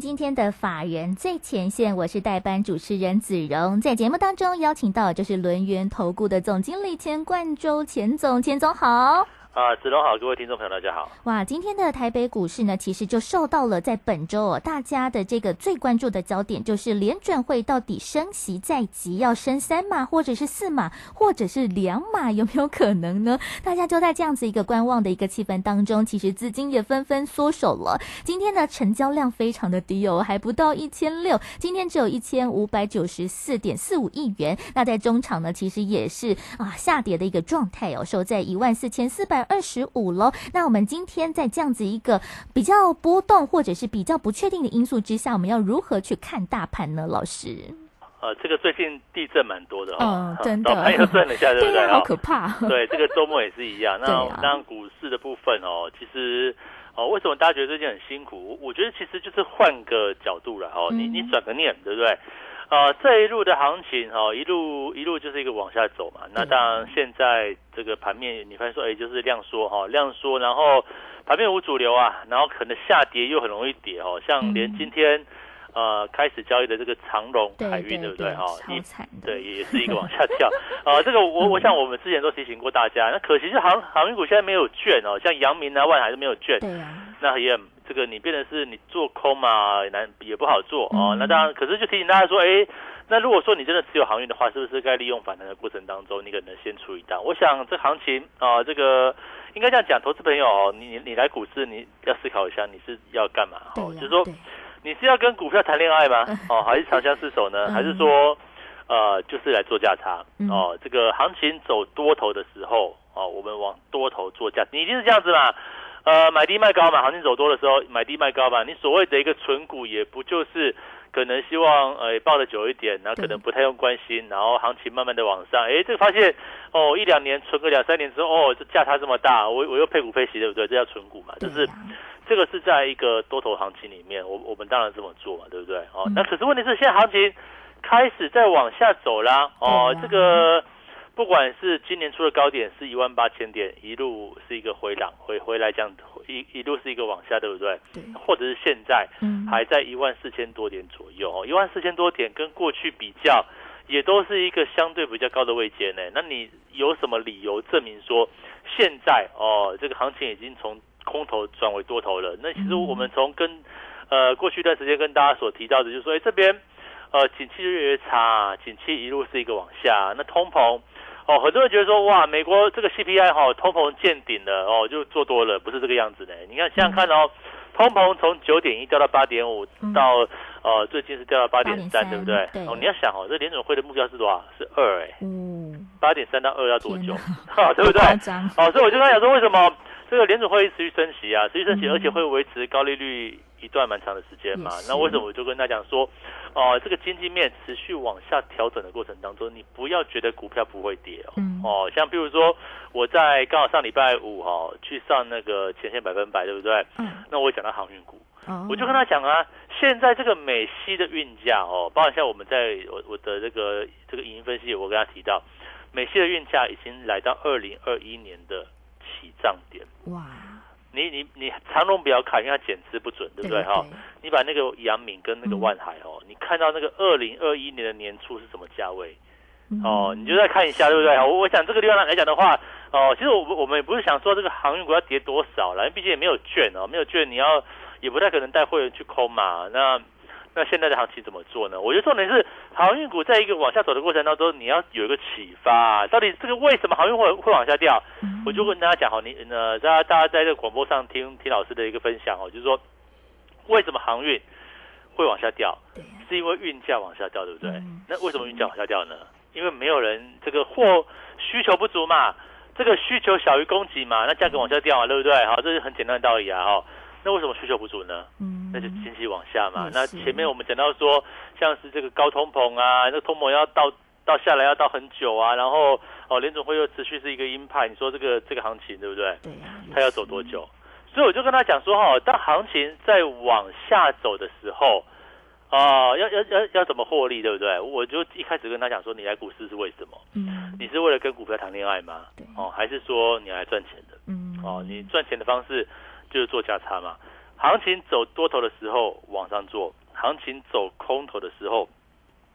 今天的法人最前线，我是代班主持人子荣，在节目当中邀请到就是轮源投顾的总经理钱冠洲钱总，钱总好。啊，子龙好，各位听众朋友，大家好。哇，今天的台北股市呢，其实就受到了在本周哦，大家的这个最关注的焦点，就是联准会到底升息在即，要升三码，或者是四码，或者是两码，有没有可能呢？大家就在这样子一个观望的一个气氛当中，其实资金也纷纷缩手了。今天呢成交量非常的低哦，还不到一千六，今天只有一千五百九十四点四五亿元。那在中场呢，其实也是啊下跌的一个状态哦，收在一万四千四百。二十五喽。那我们今天在这样子一个比较波动或者是比较不确定的因素之下，我们要如何去看大盘呢？老师？呃，这个最近地震蛮多的哦，真的，盘又震了一下，对不对？好可怕。对，这个周末也是一样。那当然股市的部分哦，其实哦，为什么大家觉得最近很辛苦？我觉得其实就是换个角度了哦，你你转个念，对不对？啊，这一路的行情哈，一路一路就是一个往下走嘛。那当然，现在这个盘面，你发现说，哎，就是量缩哈，量缩，然后盘面无主流啊，然后可能下跌又很容易跌哦。像连今天呃开始交易的这个长荣海运，对不对哈？对，也是一个往下跳啊。这个我我想我们之前都提醒过大家，那可惜是航航运股现在没有券哦，像阳明啊、万海都没有券，对啊，那也。这个你变成是你做空嘛，难也不好做哦。那当然，可是就提醒大家说，哎，那如果说你真的持有航运的话，是不是该利用反弹的过程当中，你可能先出一单？我想这行情啊，这个应该这样讲，投资朋友，你你来股市，你要思考一下，你是要干嘛？哦，就是说你是要跟股票谈恋爱吗？哦，还是长相厮守呢？还是说呃，就是来做价差？哦，这个行情走多头的时候，哦，我们往多头做价，你一定是这样子嘛？呃，买低卖高嘛，行情走多的时候买低卖高嘛。你所谓的一个存股，也不就是可能希望呃抱的久一点，然后可能不太用关心，然后行情慢慢的往上。哎，这个发现哦，一两年存个两三年之后，哦，这价差这么大，我我又配股配息，对不对？这叫存股嘛，就是这个是在一个多头行情里面，我我们当然这么做嘛，对不对？哦，那可是问题是现在行情开始在往下走啦，哦，这个。不管是今年出的高点是一万八千点，一路是一个回档回回来这样一一路是一个往下，对不对？对。或者是现在还在一万四千多点左右哦，一万四千多点跟过去比较，也都是一个相对比较高的位阶呢。那你有什么理由证明说现在哦这个行情已经从空头转为多头了？那其实我们从跟呃过去一段时间跟大家所提到的，就是说哎这边呃景气越来越差，景气一路是一个往下，那通膨。哦，很多人觉得说，哇，美国这个 CPI 哈，通膨见顶了，哦，就做多了，不是这个样子的。你看，想想看哦，通膨从九点一掉到八点五，到呃最近是掉到八点三，对不对？哦，你要想哦，这联准会的目标是多少？是二哎，嗯，八点三到二要多久？哈，对不对？哦，所以我就跟他讲说，为什么这个联储会持续升息啊？持续升息，而且会维持高利率。一段蛮长的时间嘛，那为什么我就跟他讲说，哦，这个经济面持续往下调整的过程当中，你不要觉得股票不会跌哦，哦，像比如说我在刚好上礼拜五哈去上那个前线百分百，对不对？嗯，那我讲到航运股，我就跟他讲啊，现在这个美西的运价哦，包括像我们在我我的这个这个影音分析，我跟他提到，美西的运价已经来到二零二一年的起涨点，哇。你你你长龙不要看，因为它减资不准，对不对哈？你把那个阳明跟那个万海哦，你看到那个二零二一年的年初是什么价位？哦，你就再看一下，对不对？我我想这个地方来讲的话，哦，其实我我们也不是想说这个航运股要跌多少了，因为毕竟也没有券哦，没有券你要也不太可能带会员去空嘛，那。那现在的行情怎么做呢？我觉得重点是航运股在一个往下走的过程当中，你要有一个启发，到底这个为什么航运会会往下掉？我就跟大家讲，好，你呃，大家大家在这个广播上听听老师的一个分享哦，就是说为什么航运会往下掉？是因为运价往下掉，对不对？那为什么运价往下掉呢？因为没有人这个货需求不足嘛，这个需求小于供给嘛，那价格往下掉嘛，对不对？好，这是很简单的道理啊，哈。那为什么需求不足呢？嗯，那就经济往下嘛。那前面我们讲到说，像是这个高通膨啊，那通膨要到到下来要到很久啊，然后哦联总会又持续是一个鹰派，你说这个这个行情对不对？对呀，它要走多久？所以我就跟他讲说哈，当行情在往下走的时候，啊，要要要要怎么获利，对不对？我就一开始跟他讲说，你来股市是为什么？嗯，你是为了跟股票谈恋爱吗？对哦，还是说你来赚钱的？嗯，哦，你赚钱的方式就是做价差嘛。行情走多头的时候往上做，行情走空头的时候，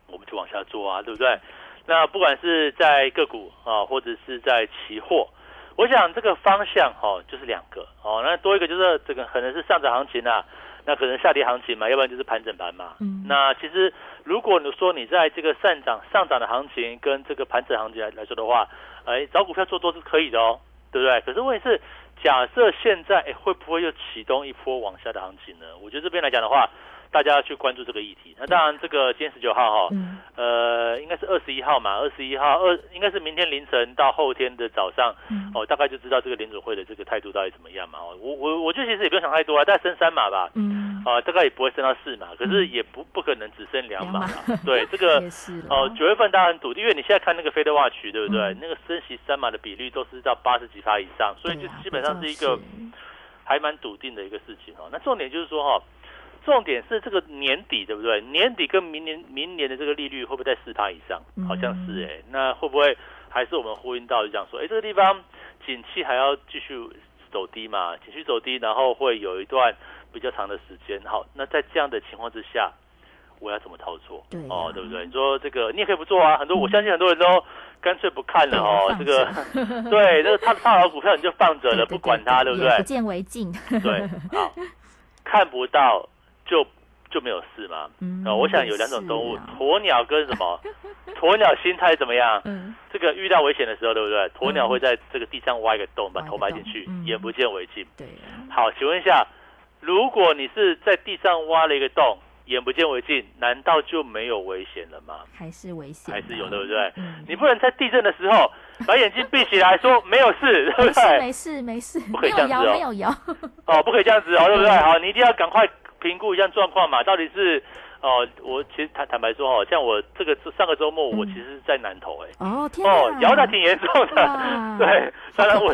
我们就往下做啊，对不对？那不管是在个股啊，或者是在期货，我想这个方向哈、就是两个哦。那多一个就是这个可能是上涨行情啊，那可能下跌行情嘛，要不然就是盘整盘嘛。嗯那其实如果你说你在这个上涨上涨的行情跟这个盘整行情来来说的话，哎，找股票做多是可以的哦，对不对？可是问题是，假设现在会不会又启动一波往下的行情呢？我觉得这边来讲的话，大家要去关注这个议题。那当然，这个今天十九号哈、嗯。呃，应该是二十一号嘛，二十一号二应该是明天凌晨到后天的早上，嗯。哦，大概就知道这个联准会的这个态度到底怎么样嘛。哦，我我我觉得其实也不用想太多啊，大概升三码吧，嗯，啊、大概也不会升到四码，可是也不不可能只升两码 对，这个 哦，九月份大家很笃定，因为你现在看那个 Fed Watch 对不对？嗯。那个升息三码的比率都是到八十几趴以上，所以就基本上是一个还蛮笃定的一个事情哦。那重点就是说哈、重点是这个年底对不对？年底跟明年明年的这个利率会不会在四趴以上？好像是哎、那会不会还是我们呼应到就讲说，哎，这个地方景气还要继续走低嘛？景气走低，然后会有一段比较长的时间。好，那在这样的情况之下。我要怎么操作？哦，对不对？你说这个你也可以不做啊，很多我相信很多人都干脆不看了哦。这对个放对，这个他套牢股票你就放着了，对对不管它，对不对也不？见为净。对，好，看不到就就没有事嘛。嗯啊，我想有两种动物啊，鸵鸟跟什么？鸵鸟心态怎么样？嗯，这个遇到危险的时候，对不对？鸵鸟会在这个地上挖一个洞，把头埋进去嗯，眼不见为净。对啊，好，请问一下，如果你是在地上挖了一个洞，眼不见为净，难道就没有危险了吗？还是危险，还是有，对不对？嗯，你不能在地震的时候把眼睛闭起来说没有事，对不没事对？没事没事，不可以这样子哦没有摇，哦，不可以这样子哦，对不对？嗯好，你一定要赶快评估一下状况嘛，到底是哦，我其实坦坦白说哦，像我这个上个周末我嗯其实在南投哎、哦天哦，哪。摇的挺严重的，对，当然我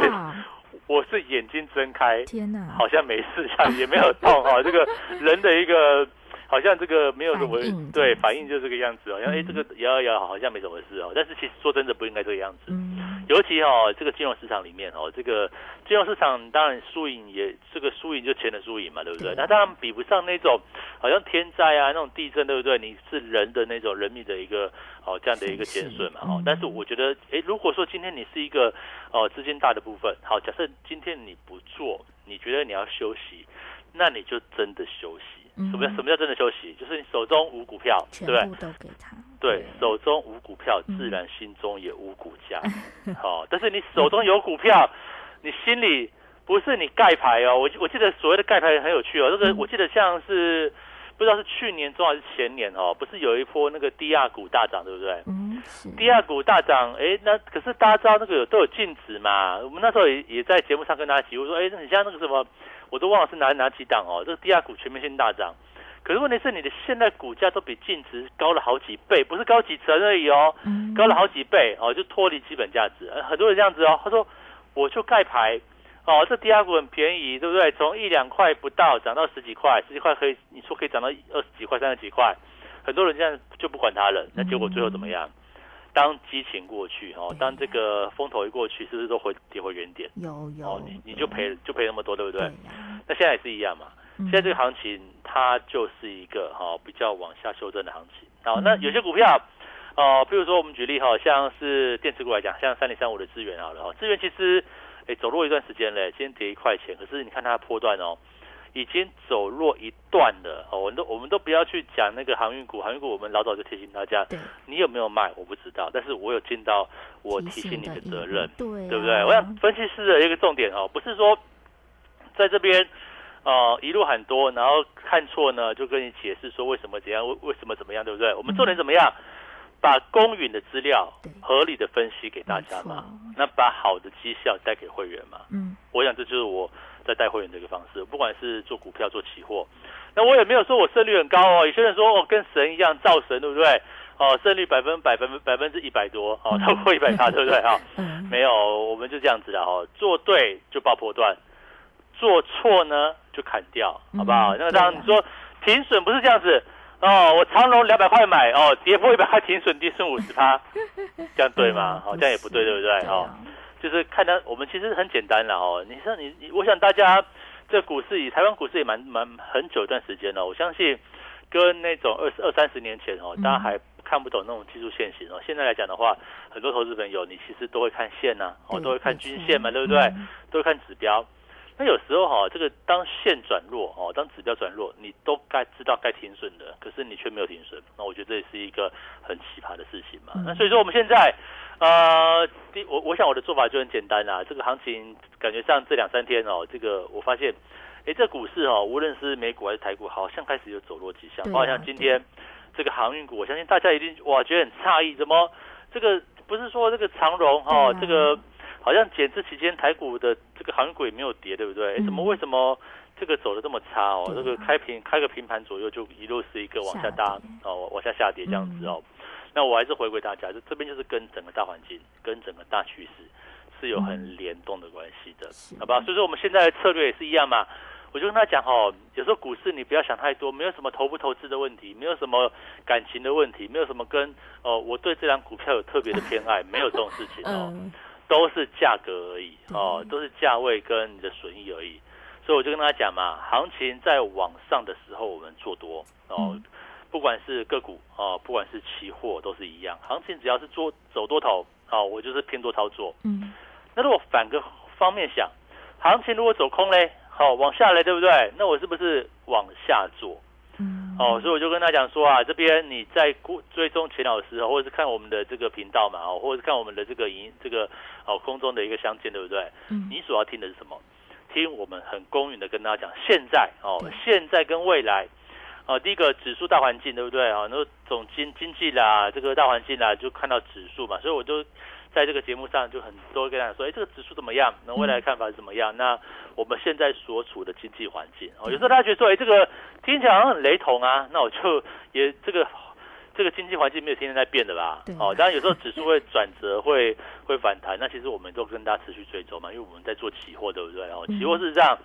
我是眼睛睁开，天哪，好像没事一样，也没有痛哦，这个人的一个。好像这个没有什么对反应就这个样子哦，然后哎嗯这个摇一摇好像没什么事哦，但是其实说真的不应该这个样子，嗯，尤其哦，这个金融市场里面哦，这个金融市场当然输赢也这个输赢就钱的输赢嘛，对不对？那当然比不上那种好像天灾啊那种地震，对不对？你是人的那种人命的一个哦这样的一个减损嘛。哦但是我觉得，哎，如果说今天你是一个哦资金大的部分，好，假设今天你不做，你觉得你要休息，那你就真的休息。嗯什么叫什么叫真的休息？就是你手中无股票，对不对？部都给他，对，手中无股票，嗯自然心中也无股价。好、但是你手中有股票，你心里不是你盖牌哦。我我记得所谓的盖牌很有趣哦，这个嗯我记得像是不知道是去年中还是前年哦，不是有一波那个低压股大涨，对不对？嗯是，低压股大涨，哎，那可是大家知道那个有都有净值嘛？我们那时候也也在节目上跟大家提，我说，哎，那你像那个什么，我都忘了是哪哪几档哦，这个低压股全面性大涨。可是问题是，你的现在股价都比净值高了好几倍，不是高几成而已哦，嗯高了好几倍哦，就脱离基本价值。呃很多人这样子哦，他说我就盖牌哦，这低压股很便宜，对不对？从一两块不到涨到十几块，十几块可以，你说可以涨到二十几块、三十几块，很多人这样就不管它了。那结果最后怎么样？当激情过去哦对，当这个风头一过去，是不是都回跌回原点？有有哦，你你就赔就赔那么多，对不对？那现在也是一样嘛。嗯现在这个行情它就是一个哈、比较往下修正的行情。好，嗯那有些股票，哦，比如说我们举例哈、像是电池股来讲，像三零三五的资源好了哈，资源其实诶走弱一段时间嘞，今天跌一块钱，可是你看它的波段哦，已经走弱一段了哦，我们都我们都不要去讲那个航运股，航运股我们老早就提醒大家，对，你有没有卖我不知道，但是我有尽到我提醒你的责任。对对不对？啊我想分析师的一个重点哦，不是说在这边呃一路很多，然后看错呢就跟你解释说为什么怎样，为为什么怎么样，对不对？我们重点怎么样？把公允的资料合理的分析给大家嘛，那把好的绩效带给会员嘛。嗯我想这就是我在带会员的一个方式，不管是做股票做期货，那我也没有说我胜率很高哦。有些人说哦跟神一样造神，对不对？哦，胜率百分百分百分之一百多，哦，超过一百趴，对不对哈？没有，我们就这样子的哦，做对就爆破段，做错呢就砍掉，好不好？那当然你说停损不是这样子哦，我长隆两百块买哦，跌破一百块停损，跌损五十趴，这样对吗？好，这样也不对，对不对？哦，就是看到我们其实很简单了哦。你像你，我想大家这股市以台湾股市也蛮蛮很久一段时间了，我相信跟那种二十二三十年前哦，大家还。看不懂那种技术线型哦。现在来讲的话，很多投资朋友你其实都会看线呐，哦，都会看均线嘛，对不对？都会看指标。那有时候哈，这个当线转弱哦，当指标转弱，你都该知道该停损的，可是你却没有停损。那我觉得这也是一个很奇葩的事情嘛。那所以说我们现在呃，第我我想我的做法就很简单啦。这个行情感觉上这两三天哦，这个我发现，哎，这股市哦，无论是美股还是台股，好像开始有走弱迹象，包括像今天。这个航运股，我相信大家一定哇觉得很诧异，怎么这个不是说这个长荣哈，这个好像减资期间台股的这个航运股也没有跌，对不对？怎么为什么这个走的这么差哦？这个开平开个平盘左右就一路是一个往下搭哦，往下下跌这样子哦。那我还是回归大家，就这边就是跟整个大环境、跟整个大趋势是有很联动的关系的，好吧？所以说我们现在的策略也是一样嘛。我就跟他讲哦，有时候股市你不要想太多，没有什么投不投资的问题，没有什么感情的问题，没有什么跟哦我对这张股票有特别的偏爱，没有这种事情哦，都是价格而已哦，都是价位跟你的损益而已。所以我就跟大家讲嘛，行情在往上的时候我们做多哦，不管是个股哦，不管是期货都是一样，行情只要是做走多头哦，我就是偏多操作。嗯，那如果反个方面想，行情如果走空嘞？好，往下来对不对？那我是不是往下做？嗯，哦，所以我就跟他讲说啊，这边你在追踪钱老师，或者是看我们的这个频道嘛，哦，或者是看我们的这个影这个哦空中的一个相见，对不对？嗯，你所要听的是什么？听我们很公允的跟大家讲，现在哦，现在跟未来，哦，第一个指数大环境对不对？哦，那总经经济啦，这个大环境啦，就看到指数嘛，所以我就。在这个节目上就很多跟大家说，哎，这个指数怎么样？那未来看法是怎么样？那我们现在所处的经济环境，哦，有时候大家觉得说，哎，这个听起来好像很雷同啊，那我就也这个这个经济环境没有天天在变的吧？哦，当然有时候指数会转折，会会反弹。那其实我们都跟大家持续追踪嘛，因为我们在做期货，对不对？哦，期货是这样，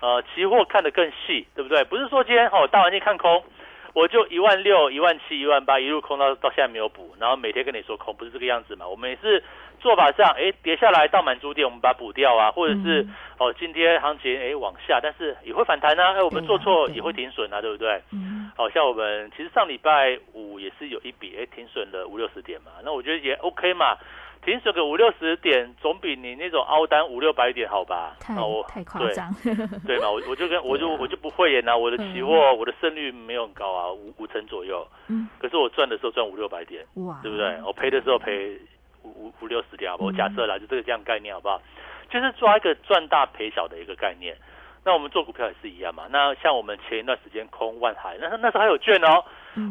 呃，期货看得更细，对不对？不是说今天哦大环境看空。我就一万六、一万七、一万八一路空到到现在没有补，然后每天跟你说空，不是这个样子嘛？我们也是做法上，哎，跌下来到满足点，我们把它补掉啊，或者是哦，今天行情哎往下，但是也会反弹啊，哎，我们做错也会停损啊，对不对？嗯，好像我们其实上礼拜五也是有一笔哎停损了五六十点嘛，那我觉得也 OK 嘛。停损个五六十点，总比你那种凹单五六百点好吧？太太夸张，对嘛？我我就跟我就我就不会演啊，我的期货我的胜率没有很高啊，五五成左右。嗯。可是我赚的时候赚五六百点，哇，对不对？我赔的时候赔五五五六十点，好不好？我假设啦，就这个这样概念好不好？就是抓一个赚大赔小的一个概念。那我们做股票也是一样嘛。那像我们前一段时间空万海，那那时候还有券哦。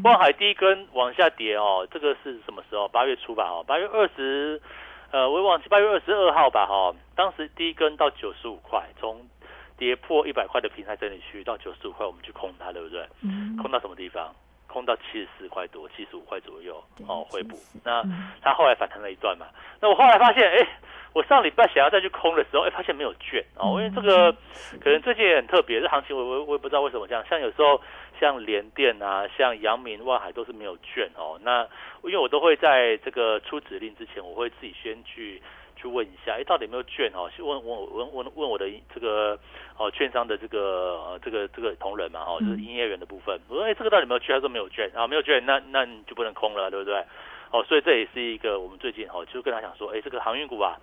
万海第一根往下跌哦，这个是什么时候？八月初吧，哦，八月二十，呃，我忘记八月二十二号吧，哈，当时第一根到九十五块，从跌破一百块的平台整理区到九十五块，我们去空它，对不对？嗯。空到什么地方？空到七十四块多，七十五块左右，哦，回补。那它后来反弹了一段嘛？那我后来发现，哎。我上礼拜想要再去空的时候，哎，发现没有券哦，因为这个可能最近也很特别，这行情我我我也不知道为什么这样。像有时候像联电啊，像阳明、万海都是没有券哦。那因为我都会在这个出指令之前，我会自己先去去问一下，哎，到底有没有券哦？去问问问问问我的这个哦券商的这个这个这个同仁嘛，哦，就是营业员的部分。我说，哎，这个到底有没有券？他说没有券啊，没有券，那那你就不能空了，对不对？哦，所以这也是一个我们最近哦，就跟他讲说，哎，这个航运股啊。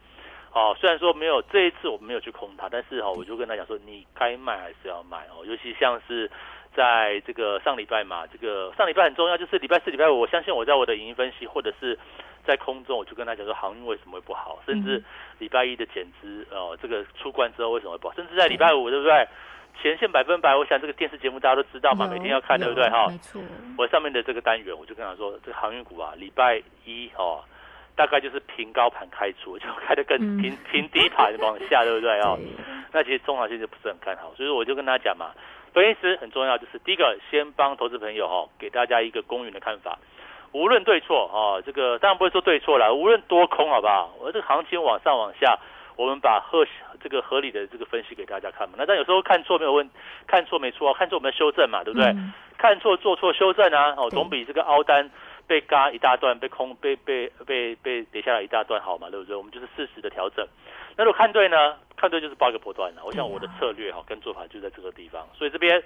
哦，虽然说没有这一次我们没有去空它，但是哈，我就跟他讲说，你该卖还是要卖哦。尤其像是在这个上礼拜嘛，这个上礼拜很重要，就是礼拜四、礼拜五，我相信我在我的影音分析或者是在空中，我就跟他讲说，航运为什么会不好，甚至礼拜一的减资哦，这个出关之后为什么会不好，甚至在礼拜五，对不对？前线百分百，我想这个电视节目大家都知道嘛，每天要看，对不对？哈，没错。我上面的这个单元，我就跟他说，这个航运股啊，礼拜一哦。大概就是平高盘开出，就开的更平平低盘往下，对不对哦？那其实中长线就不是很看好，所以我就跟他讲嘛，分析师很重要，就是第一个先帮投资朋友哈，给大家一个公允的看法。无论对错啊，这个当然不会说对错了，无论多空好不好？我这个行情往上往下，我们把合这个合理的这个分析给大家看嘛。那但有时候看错没有问，看错没错啊，看错我们修正嘛，对不对？看错做错修正啊，哦，总比这个凹单被嘎一大段，被空被被被被跌下来一大段好嘛，对不对？我们就是适时的调整。那如果看对呢？看对就是报一个波段了。我想我的策略哈跟做法就在这个地方，所以这边。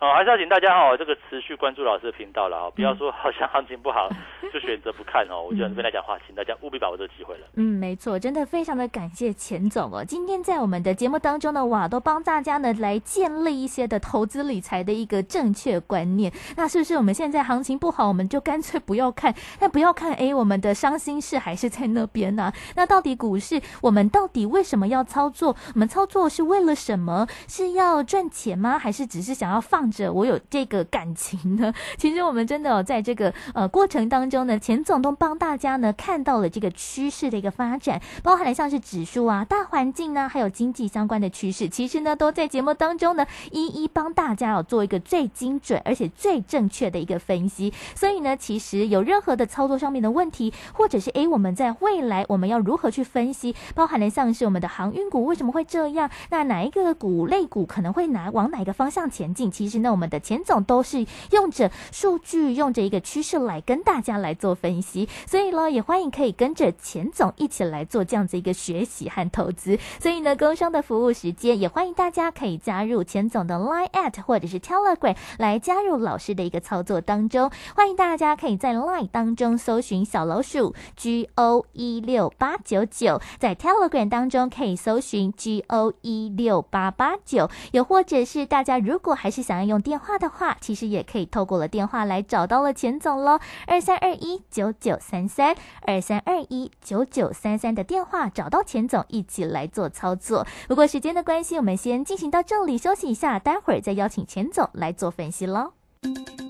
哦，还是要请大家哦，这个持续关注老师的频道了哈，不要说好像行情不好 就选择不看哦。我觉得这边来讲话，请大家务必把握这个机会了。嗯，没错，真的非常的感谢钱总哦。今天在我们的节目当中呢，哇，都帮大家呢来建立一些的投资理财的一个正确观念。那是不是我们现在行情不好，我们就干脆不要看？那不要看，哎，我们的伤心事还是在那边呢？那到底股市，我们到底为什么要操作？我们操作是为了什么？是要赚钱吗？还是只是想要放着？我有这。个感情呢？其实我们真的在这个呃过程当中呢，钱总都帮大家呢看到了这个趋势的一个发展，包含了像是指数啊、大环境呢，还有经济相关的趋势，其实呢都在节目当中呢一一帮大家哦做一个最精准而且最正确的一个分析。所以呢，其实有任何的操作上面的问题，或者是诶我们在未来我们要如何去分析，包含了像是我们的航运股为什么会这样，那哪一个股类股可能会拿往哪个方向前进？其实呢，我们的钱总。都是用着数据，用着一个趋势来跟大家来做分析，所以呢，也欢迎可以跟着钱总一起来做这样子一个学习和投资。所以呢，工商的服务时间，也欢迎大家可以加入钱总的 Line at 或者是 Telegram 来加入老师的一个操作当中。欢迎大家可以在 Line 当中搜寻小老鼠 G O 一六八九九，在 Telegram 当中可以搜寻 G O 一六八八九，又或者是大家如果还是想要用电话的话。其实也可以透过了电话来找到了钱总喽，二三二一九九三三二三二一九九三三的电话找到钱总一起来做操作。不过时间的关系，我们先进行到这里休息一下，待会儿再邀请钱总来做分析喽。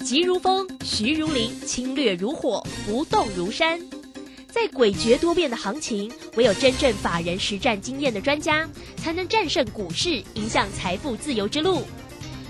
急如风，徐如林，侵略如火，不动如山。在诡谲多变的行情，唯有真正法人实战经验的专家，才能战胜股市，迎向财富自由之路。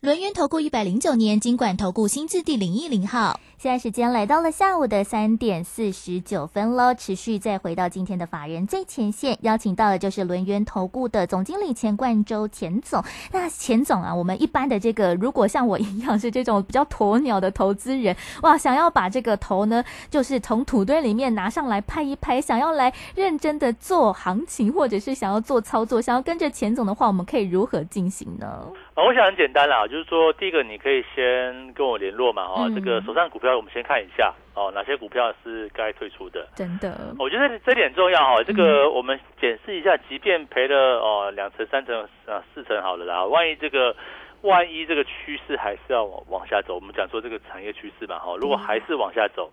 轮源投顾一百零九年金管投顾新字第零一零号。现在时间来到了下午的三点四十九分喽，持续再回到今天的法人最前线，邀请到的就是轮源投顾的总经理钱冠洲钱总。那钱总啊，我们一般的这个，如果像我一样是这种比较鸵鸟的投资人，哇，想要把这个头呢，就是从土堆里面拿上来拍一拍，想要来认真的做行情，或者是想要做操作，想要跟着钱总的话，我们可以如何进行呢？啊，我想很简单啦，就是说第一个你可以先跟我联络嘛，哈，这个手上股票。我们先看一下哦，哪些股票是该退出的？真的，我觉得这点重要哈。这个我们检视一下，即便赔了哦两成、三成、啊四成好了啦，万一这个万一这个趋势还是要往往下走，我们讲说这个产业趋势嘛哈，如果还是往下走，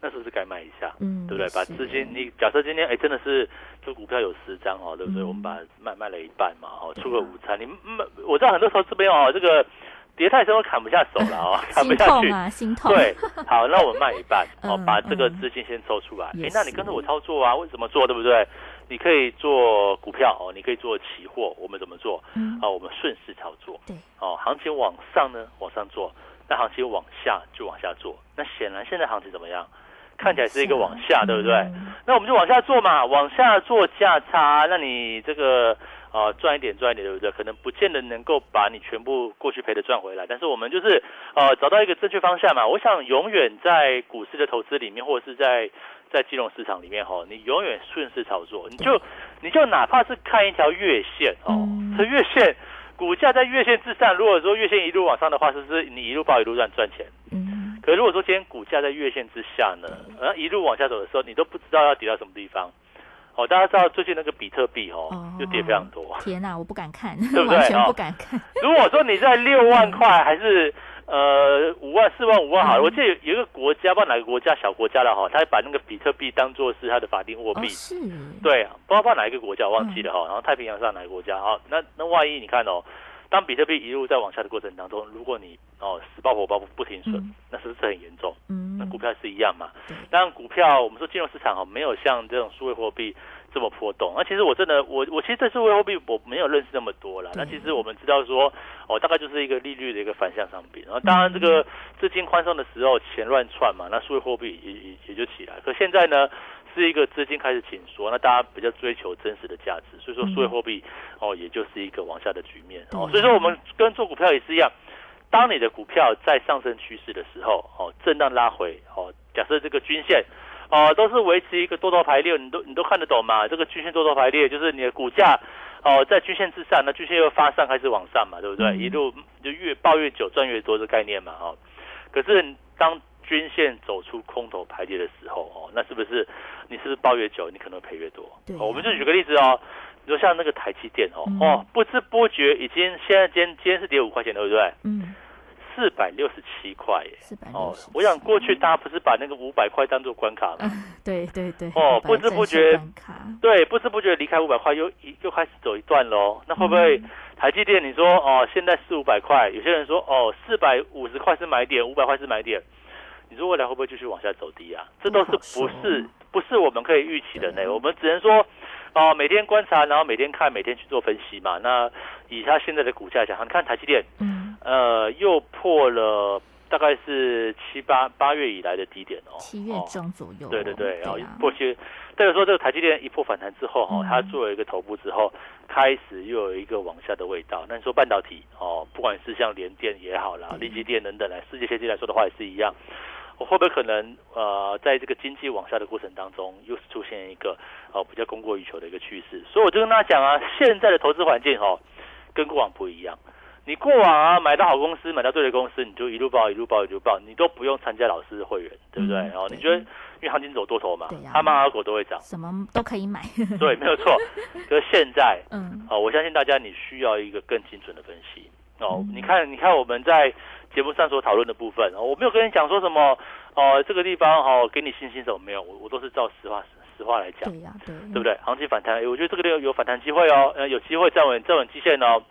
那是不是该卖一下？嗯，对不对？把资金，你假设今天哎真的是这股票有十张哦，对不对？我们把卖卖了一半嘛，哦，出个午餐，你卖，我知道很多时候这边哦这个。跌太深我砍不下手了哦，砍不下去啊，心痛。对，好，那我卖一半 哦，把这个资金先抽出来。哎，那你跟着我操作啊？为什么做？对不对？你可以做股票哦，你可以做期货。我们怎么做？嗯，啊，我们顺势操作。对，哦，行情往上呢，往上做；那行情往下就往下做。那显然现在行情怎么样？看起来是一个往下，对不对？那我们就往下做嘛，往下做价差。那你这个啊赚一点赚一点，对不对？可能不见得能够把你全部过去赔的赚回来，但是我们就是呃找到一个正确方向嘛。我想永远在股市的投资里面，或者是在在金融市场里面哈，你永远顺势操作，你就你就哪怕是看一条月线哦，这月线股价在月线之上，如果说月线一路往上的话，是不是你一路报一路赚赚钱？嗯。可如果说今天股价在月线之下呢，然后一路往下走的时候，你都不知道要跌到什么地方。哦，大家知道最近那个比特币哦，就跌非常多。天哪，我不敢看，对不对？完全不敢看。如果说你在六万块还是。呃，五万、四万、五万，好了。我记得有有一个国家，不知道哪个国家，小国家了哈，他把那个比特币当做是他的法定货币。是。对，不知道哪一个国家，我忘记了哈。然后太平洋上哪个国家哈？那那万一你看哦，当比特币一路在往下的过程当中，如果你哦死爆火爆不停损，那是不是很严重？嗯。那股票是一样嘛？当然，股票我们说金融市场哈，没有像这种数位货币。这么波动，那其实我真的，我我其实这次货币我没有认识那么多了。那其实我们知道说，哦，大概就是一个利率的一个反向商品。然后当然这个资金宽松的时候，钱乱窜嘛，那数位货币也也也就起来。可现在呢，是一个资金开始紧缩，那大家比较追求真实的价值，所以说数位货币哦，也就是一个往下的局面。哦，所以说我们跟做股票也是一样，当你的股票在上升趋势的时候，哦，震荡拉回，哦，假设这个均线。哦，都是维持一个多头排列，你都你都看得懂嘛？这个均线多头排列就是你的股价哦，在均线之上，那均线又发上开始往上嘛，对不对？一路就越抱越久，赚越多的概念嘛，哈。可是当均线走出空头排列的时候，哦，那是不是你是不是抱越久，你可能赔越多？对，我们就举个例子哦，你说像那个台积电哦，哦，不知不觉已经现在今今天是跌五块钱，对不对？嗯。四百六十七块耶！哦，我想过去大家不是把那个五百块当做关卡吗？对对对。哦，不知不觉，对，不知不觉离开五百块，又又开始走一段喽。那会不会台积电？你说哦，现在四五百块，有些人说哦，四百五十块是买点，五百块是买点。你说未来会不会继续往下走低啊？这都是不是不是我们可以预期的呢？我们只能说哦，每天观察，然后每天看，每天去做分析嘛。那以它现在的股价讲，你看台积电，嗯。呃，又破了大概是七八八月以来的低点哦，七月中左右。对对对，然后破七，代表说这个台积电一破反弹之后哈，它做了一个头部之后，开始又有一个往下的味道。那你说半导体哦，不管是像联电也好啦，力积电等等来世界先进来说的话也是一样，我会不会可能呃，在这个经济往下的过程当中，又是出现一个呃比较供过于求的一个趋势？所以我就跟大家讲啊，现在的投资环境哈，跟过往不一样。你过往啊买到好公司，买到对的公司，你就一路报一路报一路报，你都不用参加老师的会员，对不对？然后你觉得，因为行情走多头嘛，他妈阿狗都会涨，什么都可以买。对，没有错。可是现在，嗯，哦，我相信大家你需要一个更精准的分析哦。你看，你看我们在节目上所讨论的部分，我没有跟你讲说什么哦，这个地方哦给你信心什么没有，我我都是照实话实话来讲，对呀，对，对不对？行情反弹，我觉得这个地方有反弹机会哦，呃，有机会站稳站稳基线哦。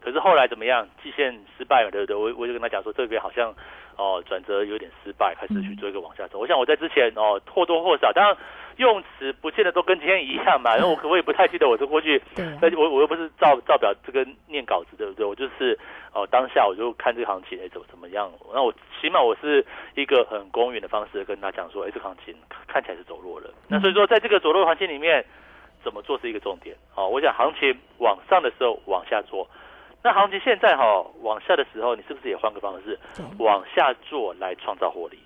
可是后来怎么样？季线失败了，对不对？我我就跟他讲说，这边好像哦转折有点失败，开始去做一个往下走。我想我在之前哦或多或少，当然用词不见得都跟今天一样嘛。然后我我也不太记得我这过去，对，我我又不是照照表这个念稿子，对不对？我就是哦当下我就看这个行情哎怎么怎么样。那我起码我是一个很公允的方式跟他讲说，哎，这行情看起来是走弱了。那所以说在这个走弱行情里面，怎么做是一个重点。哦，我想行情往上的时候往下做。那行情现在哈往下的时候，你是不是也换个方式，往下做来创造获利？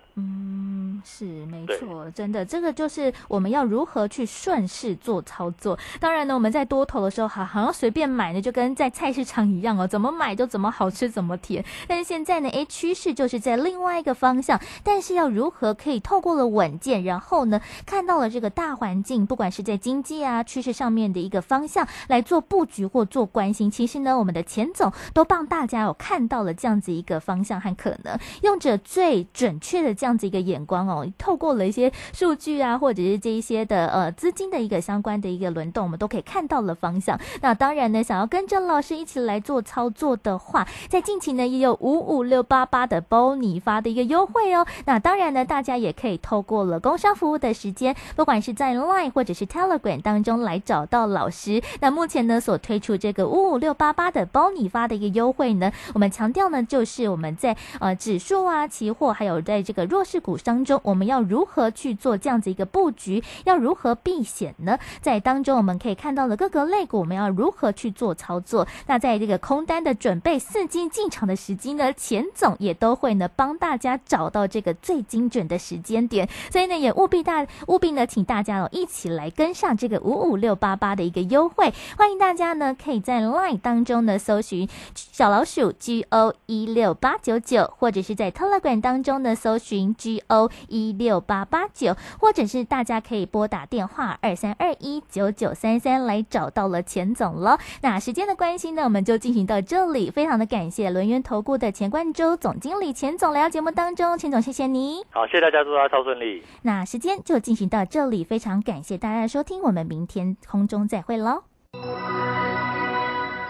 是没错，真的，这个就是我们要如何去顺势做操作。当然呢，我们在多头的时候，好好像随便买呢，就跟在菜市场一样哦，怎么买就怎么好吃，怎么甜。但是现在呢，哎，趋势就是在另外一个方向。但是要如何可以透过了稳健，然后呢，看到了这个大环境，不管是在经济啊趋势上面的一个方向来做布局或做关心。其实呢，我们的钱总都帮大家有看到了这样子一个方向和可能，用着最准确的这样子一个眼光哦。透过了一些数据啊，或者是这一些的呃资金的一个相关的一个轮动，我们都可以看到了方向。那当然呢，想要跟着老师一起来做操作的话，在近期呢也有五五六八八的包你发的一个优惠哦。那当然呢，大家也可以透过了工商服务的时间，不管是在 Line 或者是 Telegram 当中来找到老师。那目前呢所推出这个五五六八八的包你发的一个优惠呢，我们强调呢就是我们在呃指数啊、期货还有在这个弱势股当中。我们要如何去做这样子一个布局？要如何避险呢？在当中我们可以看到了各个类股，我们要如何去做操作？那在这个空单的准备、伺机进场的时机呢？钱总也都会呢帮大家找到这个最精准的时间点，所以呢也务必大务必呢请大家哦一起来跟上这个五五六八八的一个优惠，欢迎大家呢可以在 LINE 当中呢搜寻小老鼠 G O 一六八九九，或者是在 Telegram 当中呢搜寻 G O 一六八八九，或者是大家可以拨打电话二三二一九九三三来找到了钱总了。那时间的关系呢，我们就进行到这里，非常的感谢轮源投顾的钱冠洲总经理钱总来到节目当中，钱总谢谢你。好，谢谢大家，祝大家超顺利。那时间就进行到这里，非常感谢大家的收听，我们明天空中再会喽。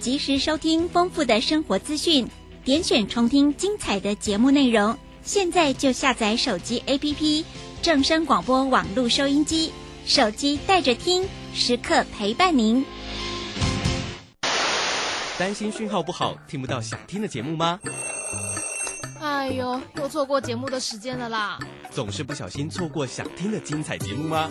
及时收听丰富的生活资讯，点选重听精彩的节目内容。现在就下载手机 APP 正声广播网络收音机，手机带着听，时刻陪伴您。担心讯号不好，听不到想听的节目吗？哎呦，又错过节目的时间了啦！总是不小心错过想听的精彩节目吗？